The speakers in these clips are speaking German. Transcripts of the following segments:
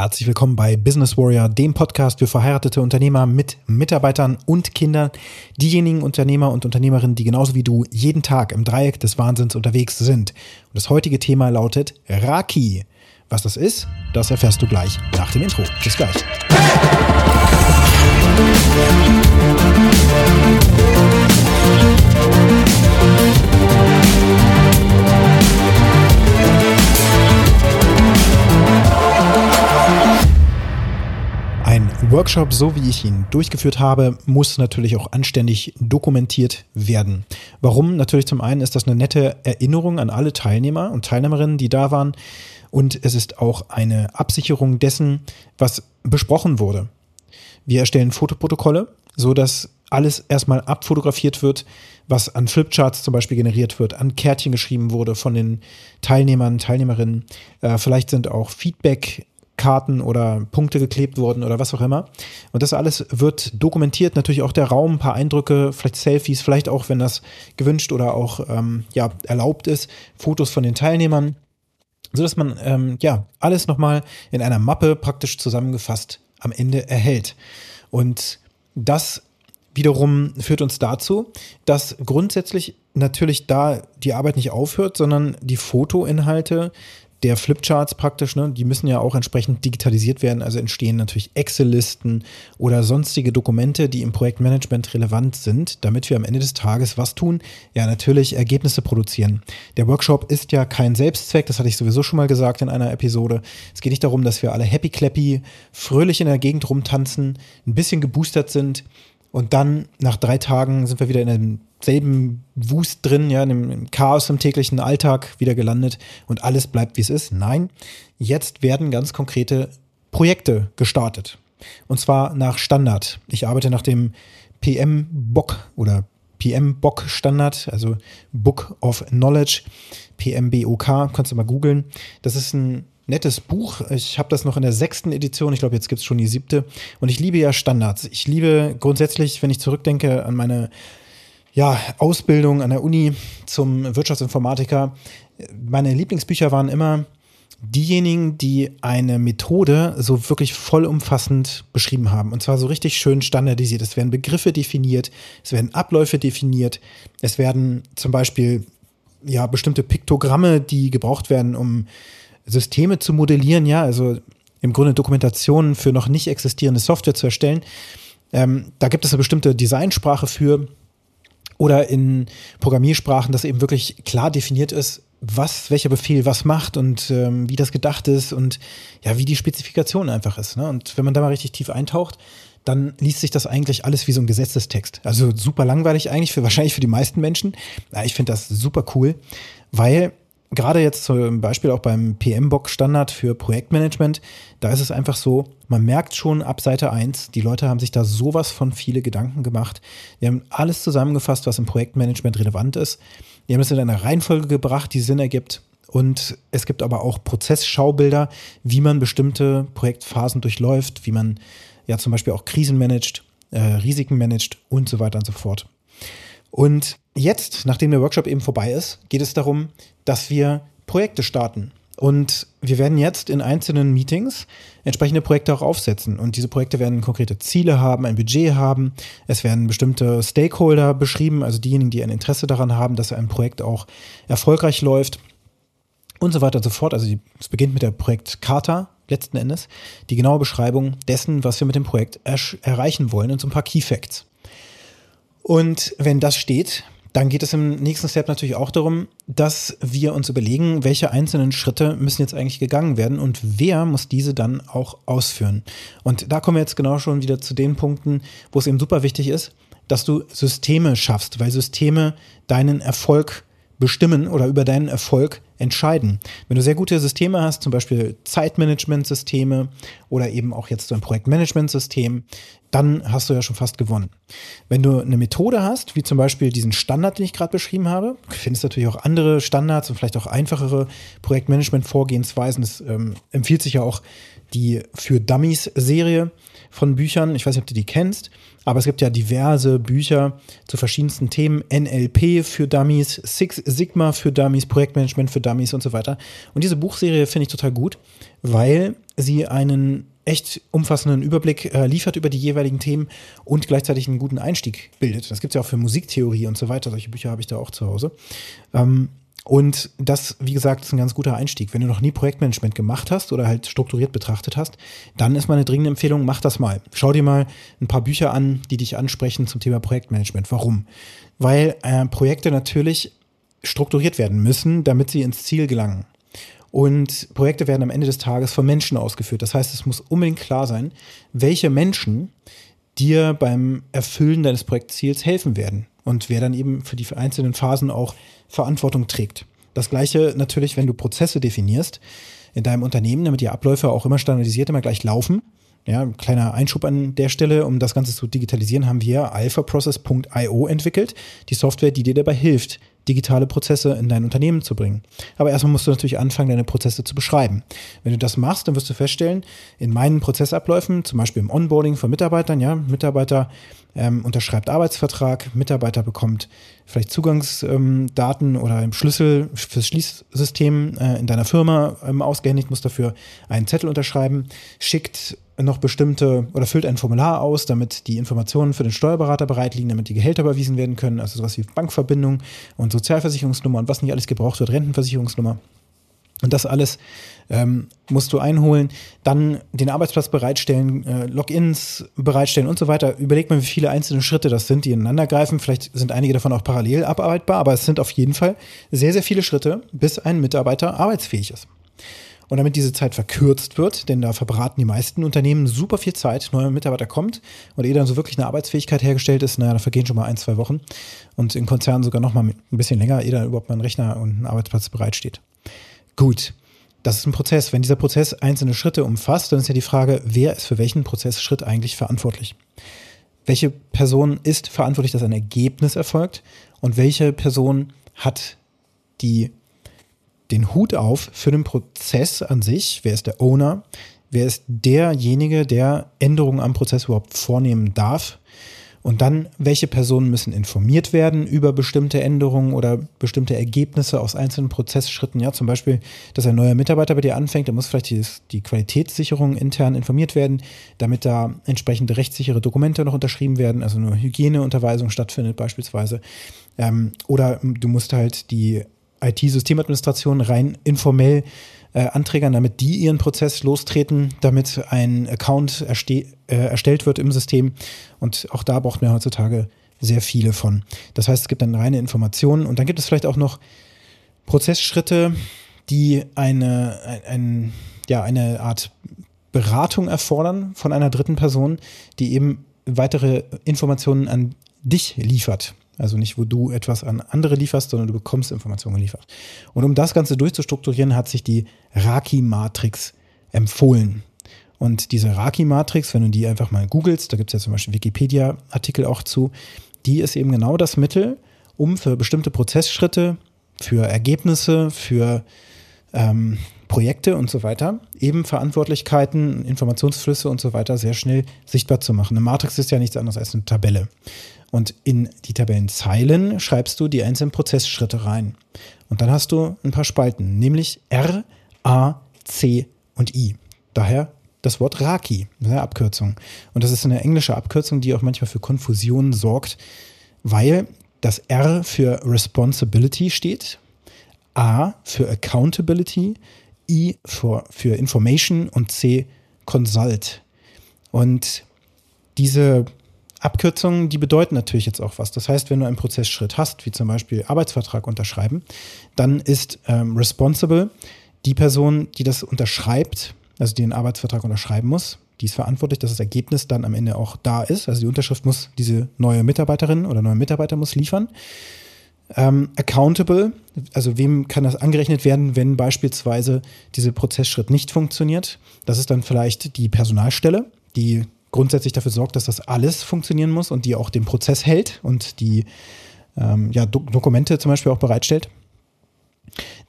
Herzlich willkommen bei Business Warrior, dem Podcast für verheiratete Unternehmer mit Mitarbeitern und Kindern. Diejenigen Unternehmer und Unternehmerinnen, die genauso wie du jeden Tag im Dreieck des Wahnsinns unterwegs sind. Und das heutige Thema lautet Raki. Was das ist, das erfährst du gleich nach dem Intro. Bis gleich. Ein Workshop, so wie ich ihn durchgeführt habe, muss natürlich auch anständig dokumentiert werden. Warum? Natürlich zum einen ist das eine nette Erinnerung an alle Teilnehmer und Teilnehmerinnen, die da waren. Und es ist auch eine Absicherung dessen, was besprochen wurde. Wir erstellen Fotoprotokolle, so dass alles erstmal abfotografiert wird, was an Flipcharts zum Beispiel generiert wird, an Kärtchen geschrieben wurde von den Teilnehmern, Teilnehmerinnen. Äh, vielleicht sind auch Feedback Karten oder Punkte geklebt wurden oder was auch immer. Und das alles wird dokumentiert, natürlich auch der Raum, ein paar Eindrücke, vielleicht Selfies, vielleicht auch, wenn das gewünscht oder auch ähm, ja, erlaubt ist, Fotos von den Teilnehmern, so dass man ähm, ja alles nochmal in einer Mappe praktisch zusammengefasst am Ende erhält. Und das wiederum führt uns dazu, dass grundsätzlich natürlich da die Arbeit nicht aufhört, sondern die Fotoinhalte der Flipcharts praktisch, ne, die müssen ja auch entsprechend digitalisiert werden. Also entstehen natürlich Excel-Listen oder sonstige Dokumente, die im Projektmanagement relevant sind, damit wir am Ende des Tages was tun? Ja, natürlich Ergebnisse produzieren. Der Workshop ist ja kein Selbstzweck, das hatte ich sowieso schon mal gesagt in einer Episode. Es geht nicht darum, dass wir alle happy clappy, fröhlich in der Gegend rumtanzen, ein bisschen geboostert sind und dann nach drei Tagen sind wir wieder in einem selben Wust drin, ja, im Chaos im täglichen Alltag wieder gelandet und alles bleibt wie es ist. Nein, jetzt werden ganz konkrete Projekte gestartet. Und zwar nach Standard. Ich arbeite nach dem PM-Bock oder PM-Bock-Standard, also Book of Knowledge, PMBOK, kannst du mal googeln. Das ist ein nettes Buch. Ich habe das noch in der sechsten Edition. Ich glaube, jetzt gibt es schon die siebte. Und ich liebe ja Standards. Ich liebe grundsätzlich, wenn ich zurückdenke an meine ja, Ausbildung an der Uni zum Wirtschaftsinformatiker. Meine Lieblingsbücher waren immer diejenigen, die eine Methode so wirklich vollumfassend beschrieben haben. Und zwar so richtig schön standardisiert. Es werden Begriffe definiert, es werden Abläufe definiert, es werden zum Beispiel ja bestimmte Piktogramme, die gebraucht werden, um Systeme zu modellieren, ja, also im Grunde Dokumentationen für noch nicht existierende Software zu erstellen. Ähm, da gibt es eine bestimmte Designsprache für oder in Programmiersprachen, dass eben wirklich klar definiert ist, was, welcher Befehl was macht und ähm, wie das gedacht ist und ja, wie die Spezifikation einfach ist. Ne? Und wenn man da mal richtig tief eintaucht, dann liest sich das eigentlich alles wie so ein Gesetzestext. Also super langweilig eigentlich für wahrscheinlich für die meisten Menschen. Ja, ich finde das super cool, weil gerade jetzt zum Beispiel auch beim PM-Box-Standard für Projektmanagement, da ist es einfach so, man merkt schon ab Seite 1, die Leute haben sich da sowas von viele Gedanken gemacht. Die haben alles zusammengefasst, was im Projektmanagement relevant ist. Die haben es in einer Reihenfolge gebracht, die Sinn ergibt. Und es gibt aber auch Prozessschaubilder, wie man bestimmte Projektphasen durchläuft, wie man ja zum Beispiel auch Krisen managt, äh, Risiken managt und so weiter und so fort. Und jetzt, nachdem der Workshop eben vorbei ist, geht es darum, dass wir Projekte starten. Und wir werden jetzt in einzelnen Meetings entsprechende Projekte auch aufsetzen. Und diese Projekte werden konkrete Ziele haben, ein Budget haben. Es werden bestimmte Stakeholder beschrieben, also diejenigen, die ein Interesse daran haben, dass ein Projekt auch erfolgreich läuft und so weiter und so fort. Also es beginnt mit der Projektkarte letzten Endes, die genaue Beschreibung dessen, was wir mit dem Projekt er erreichen wollen und so ein paar Key Facts. Und wenn das steht, dann geht es im nächsten Step natürlich auch darum, dass wir uns überlegen, welche einzelnen Schritte müssen jetzt eigentlich gegangen werden und wer muss diese dann auch ausführen. Und da kommen wir jetzt genau schon wieder zu den Punkten, wo es eben super wichtig ist, dass du Systeme schaffst, weil Systeme deinen Erfolg bestimmen oder über deinen Erfolg entscheiden. Wenn du sehr gute Systeme hast, zum Beispiel Zeitmanagement-Systeme oder eben auch jetzt so ein Projektmanagement-System, dann hast du ja schon fast gewonnen. Wenn du eine Methode hast, wie zum Beispiel diesen Standard, den ich gerade beschrieben habe, findest du natürlich auch andere Standards und vielleicht auch einfachere Projektmanagement-Vorgehensweisen. Es ähm, empfiehlt sich ja auch die für Dummies-Serie von Büchern. Ich weiß nicht, ob du die kennst, aber es gibt ja diverse Bücher zu verschiedensten Themen. NLP für Dummies, Six Sigma für Dummies, Projektmanagement für Dummies und so weiter. Und diese Buchserie finde ich total gut, weil sie einen echt umfassenden Überblick äh, liefert über die jeweiligen Themen und gleichzeitig einen guten Einstieg bildet. Das gibt es ja auch für Musiktheorie und so weiter. Solche Bücher habe ich da auch zu Hause. Ähm, und das, wie gesagt, ist ein ganz guter Einstieg. Wenn du noch nie Projektmanagement gemacht hast oder halt strukturiert betrachtet hast, dann ist meine dringende Empfehlung, mach das mal. Schau dir mal ein paar Bücher an, die dich ansprechen zum Thema Projektmanagement. Warum? Weil äh, Projekte natürlich strukturiert werden müssen, damit sie ins Ziel gelangen. Und Projekte werden am Ende des Tages von Menschen ausgeführt. Das heißt, es muss unbedingt klar sein, welche Menschen dir beim Erfüllen deines Projektziels helfen werden und wer dann eben für die einzelnen Phasen auch Verantwortung trägt. Das gleiche natürlich, wenn du Prozesse definierst in deinem Unternehmen, damit die Abläufe auch immer standardisiert, immer gleich laufen. Ja, ein kleiner Einschub an der Stelle, um das Ganze zu digitalisieren, haben wir alphaprocess.io entwickelt, die Software, die dir dabei hilft, digitale Prozesse in dein Unternehmen zu bringen. Aber erstmal musst du natürlich anfangen, deine Prozesse zu beschreiben. Wenn du das machst, dann wirst du feststellen, in meinen Prozessabläufen, zum Beispiel im Onboarding von Mitarbeitern, ja, Mitarbeiter ähm, unterschreibt Arbeitsvertrag, Mitarbeiter bekommt vielleicht Zugangsdaten ähm, oder einen Schlüssel fürs Schließsystem äh, in deiner Firma ähm, ausgehändigt, muss dafür einen Zettel unterschreiben, schickt noch bestimmte oder füllt ein Formular aus, damit die Informationen für den Steuerberater bereit liegen, damit die Gehälter überwiesen werden können, also sowas wie Bankverbindung und Sozialversicherungsnummer und was nicht alles gebraucht wird, Rentenversicherungsnummer. Und das alles ähm, musst du einholen, dann den Arbeitsplatz bereitstellen, äh, Logins bereitstellen und so weiter. Überleg mal, wie viele einzelne Schritte das sind, die ineinander greifen. Vielleicht sind einige davon auch parallel abarbeitbar, aber es sind auf jeden Fall sehr, sehr viele Schritte, bis ein Mitarbeiter arbeitsfähig ist. Und damit diese Zeit verkürzt wird, denn da verbraten die meisten Unternehmen super viel Zeit, neuer Mitarbeiter kommt und ehe dann so wirklich eine Arbeitsfähigkeit hergestellt ist, naja, da vergehen schon mal ein, zwei Wochen und in Konzernen sogar noch mal ein bisschen länger, ehe dann überhaupt mal ein Rechner und ein Arbeitsplatz bereitsteht. Gut, das ist ein Prozess. Wenn dieser Prozess einzelne Schritte umfasst, dann ist ja die Frage, wer ist für welchen Prozessschritt eigentlich verantwortlich? Welche Person ist verantwortlich, dass ein Ergebnis erfolgt? Und welche Person hat die, den Hut auf für den Prozess an sich? Wer ist der Owner? Wer ist derjenige, der Änderungen am Prozess überhaupt vornehmen darf? Und dann, welche Personen müssen informiert werden über bestimmte Änderungen oder bestimmte Ergebnisse aus einzelnen Prozessschritten. Ja, zum Beispiel, dass ein neuer Mitarbeiter bei dir anfängt, da muss vielleicht die, die Qualitätssicherung intern informiert werden, damit da entsprechende rechtssichere Dokumente noch unterschrieben werden, also eine Hygieneunterweisung stattfindet beispielsweise. Ähm, oder du musst halt die IT-Systemadministration rein informell äh, Anträgern, damit die ihren Prozess lostreten, damit ein Account äh, erstellt wird im System. Und auch da braucht man heutzutage sehr viele von. Das heißt, es gibt dann reine Informationen und dann gibt es vielleicht auch noch Prozessschritte, die eine, ein, ein, ja, eine Art Beratung erfordern von einer dritten Person, die eben weitere Informationen an dich liefert. Also nicht, wo du etwas an andere lieferst, sondern du bekommst Informationen geliefert. Und um das Ganze durchzustrukturieren, hat sich die Raki-Matrix empfohlen. Und diese Raki-Matrix, wenn du die einfach mal googelst, da gibt es ja zum Beispiel Wikipedia-Artikel auch zu, die ist eben genau das Mittel, um für bestimmte Prozessschritte, für Ergebnisse, für ähm, Projekte und so weiter, eben Verantwortlichkeiten, Informationsflüsse und so weiter sehr schnell sichtbar zu machen. Eine Matrix ist ja nichts anderes als eine Tabelle. Und in die Tabellenzeilen schreibst du die einzelnen Prozessschritte rein. Und dann hast du ein paar Spalten, nämlich R, A, C und I. Daher das Wort Raki, eine Abkürzung. Und das ist eine englische Abkürzung, die auch manchmal für Konfusion sorgt, weil das R für Responsibility steht, A für Accountability, I für, für Information und C Consult. Und diese Abkürzungen, die bedeuten natürlich jetzt auch was. Das heißt, wenn du einen Prozessschritt hast, wie zum Beispiel Arbeitsvertrag unterschreiben, dann ist ähm, responsible die Person, die das unterschreibt, also die den Arbeitsvertrag unterschreiben muss, die ist verantwortlich, dass das Ergebnis dann am Ende auch da ist. Also die Unterschrift muss diese neue Mitarbeiterin oder neue Mitarbeiter muss liefern. Ähm, accountable, also wem kann das angerechnet werden, wenn beispielsweise dieser Prozessschritt nicht funktioniert? Das ist dann vielleicht die Personalstelle, die grundsätzlich dafür sorgt, dass das alles funktionieren muss und die auch den Prozess hält und die ähm, ja, Do Dokumente zum Beispiel auch bereitstellt.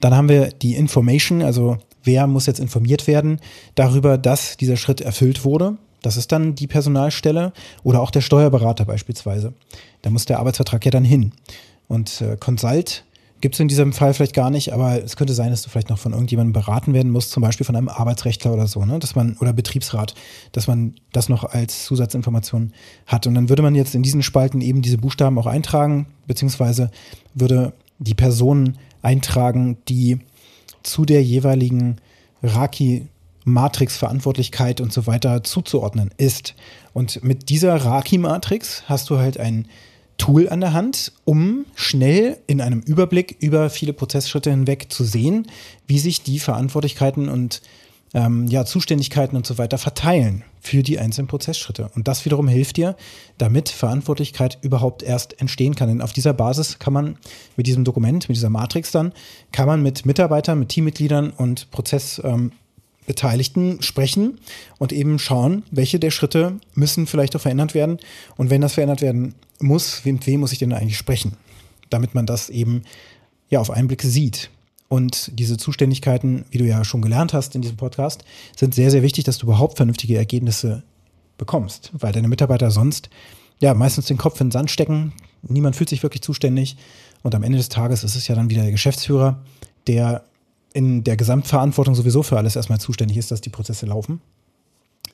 Dann haben wir die Information, also wer muss jetzt informiert werden darüber, dass dieser Schritt erfüllt wurde. Das ist dann die Personalstelle oder auch der Steuerberater beispielsweise. Da muss der Arbeitsvertrag ja dann hin. Und äh, Consult gibt es in diesem Fall vielleicht gar nicht, aber es könnte sein, dass du vielleicht noch von irgendjemandem beraten werden musst, zum Beispiel von einem Arbeitsrechtler oder so, ne? dass man, oder Betriebsrat, dass man das noch als Zusatzinformation hat. Und dann würde man jetzt in diesen Spalten eben diese Buchstaben auch eintragen, beziehungsweise würde die Person eintragen, die zu der jeweiligen Raki Matrix Verantwortlichkeit und so weiter zuzuordnen ist. Und mit dieser Raki Matrix hast du halt ein Tool an der Hand, um schnell in einem Überblick über viele Prozessschritte hinweg zu sehen, wie sich die Verantwortlichkeiten und ähm, ja, Zuständigkeiten und so weiter verteilen für die einzelnen Prozessschritte. Und das wiederum hilft dir, damit Verantwortlichkeit überhaupt erst entstehen kann. Denn auf dieser Basis kann man mit diesem Dokument, mit dieser Matrix dann, kann man mit Mitarbeitern, mit Teammitgliedern und Prozess, ähm, sprechen und eben schauen, welche der Schritte müssen vielleicht auch verändert werden. Und wenn das verändert werden muss, mit wem muss ich denn eigentlich sprechen? Damit man das eben ja auf einen Blick sieht. Und diese Zuständigkeiten, wie du ja schon gelernt hast in diesem Podcast, sind sehr, sehr wichtig, dass du überhaupt vernünftige Ergebnisse bekommst, weil deine Mitarbeiter sonst ja meistens den Kopf in den Sand stecken. Niemand fühlt sich wirklich zuständig. Und am Ende des Tages ist es ja dann wieder der Geschäftsführer, der in der Gesamtverantwortung sowieso für alles erstmal zuständig ist, dass die Prozesse laufen.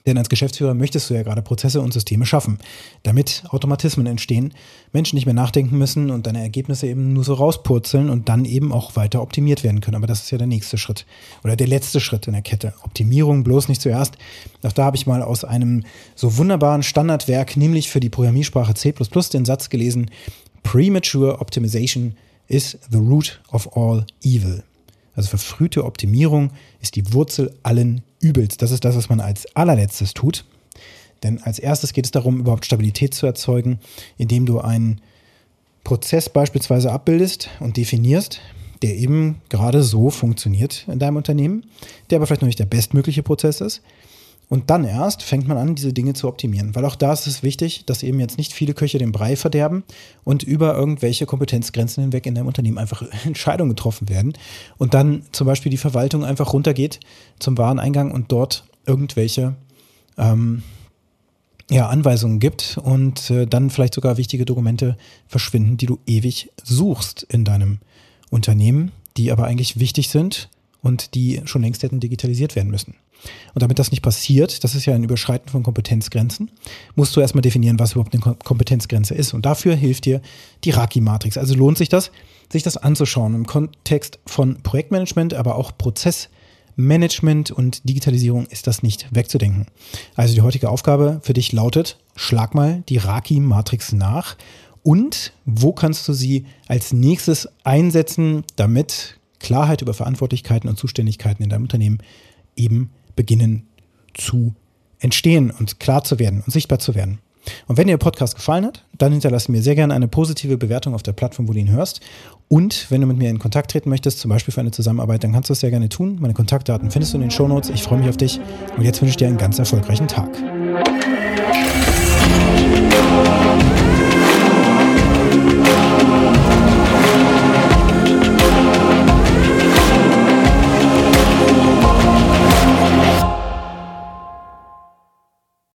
Denn als Geschäftsführer möchtest du ja gerade Prozesse und Systeme schaffen, damit Automatismen entstehen, Menschen nicht mehr nachdenken müssen und deine Ergebnisse eben nur so rauspurzeln und dann eben auch weiter optimiert werden können. Aber das ist ja der nächste Schritt oder der letzte Schritt in der Kette. Optimierung bloß nicht zuerst. Auch da habe ich mal aus einem so wunderbaren Standardwerk, nämlich für die Programmiersprache C++, den Satz gelesen, Premature Optimization is the root of all evil. Also verfrühte Optimierung ist die Wurzel allen Übels. Das ist das, was man als allerletztes tut. Denn als erstes geht es darum, überhaupt Stabilität zu erzeugen, indem du einen Prozess beispielsweise abbildest und definierst, der eben gerade so funktioniert in deinem Unternehmen, der aber vielleicht noch nicht der bestmögliche Prozess ist, und dann erst fängt man an, diese Dinge zu optimieren. Weil auch da ist es wichtig, dass eben jetzt nicht viele Köche den Brei verderben und über irgendwelche Kompetenzgrenzen hinweg in deinem Unternehmen einfach Entscheidungen getroffen werden. Und dann zum Beispiel die Verwaltung einfach runtergeht zum Wareneingang und dort irgendwelche ähm, ja, Anweisungen gibt und äh, dann vielleicht sogar wichtige Dokumente verschwinden, die du ewig suchst in deinem Unternehmen, die aber eigentlich wichtig sind und die schon längst hätten digitalisiert werden müssen. Und damit das nicht passiert, das ist ja ein Überschreiten von Kompetenzgrenzen, musst du erstmal definieren, was überhaupt eine Kompetenzgrenze ist. Und dafür hilft dir die Raki-Matrix. Also lohnt sich das, sich das anzuschauen im Kontext von Projektmanagement, aber auch Prozessmanagement und Digitalisierung ist das nicht wegzudenken. Also die heutige Aufgabe für dich lautet, schlag mal die Raki-Matrix nach und wo kannst du sie als nächstes einsetzen, damit Klarheit über Verantwortlichkeiten und Zuständigkeiten in deinem Unternehmen eben beginnen zu entstehen und klar zu werden und sichtbar zu werden. Und wenn dir der Podcast gefallen hat, dann hinterlasse mir sehr gerne eine positive Bewertung auf der Plattform, wo du ihn hörst. Und wenn du mit mir in Kontakt treten möchtest, zum Beispiel für eine Zusammenarbeit, dann kannst du es sehr gerne tun. Meine Kontaktdaten findest du in den Shownotes. Ich freue mich auf dich und jetzt wünsche ich dir einen ganz erfolgreichen Tag.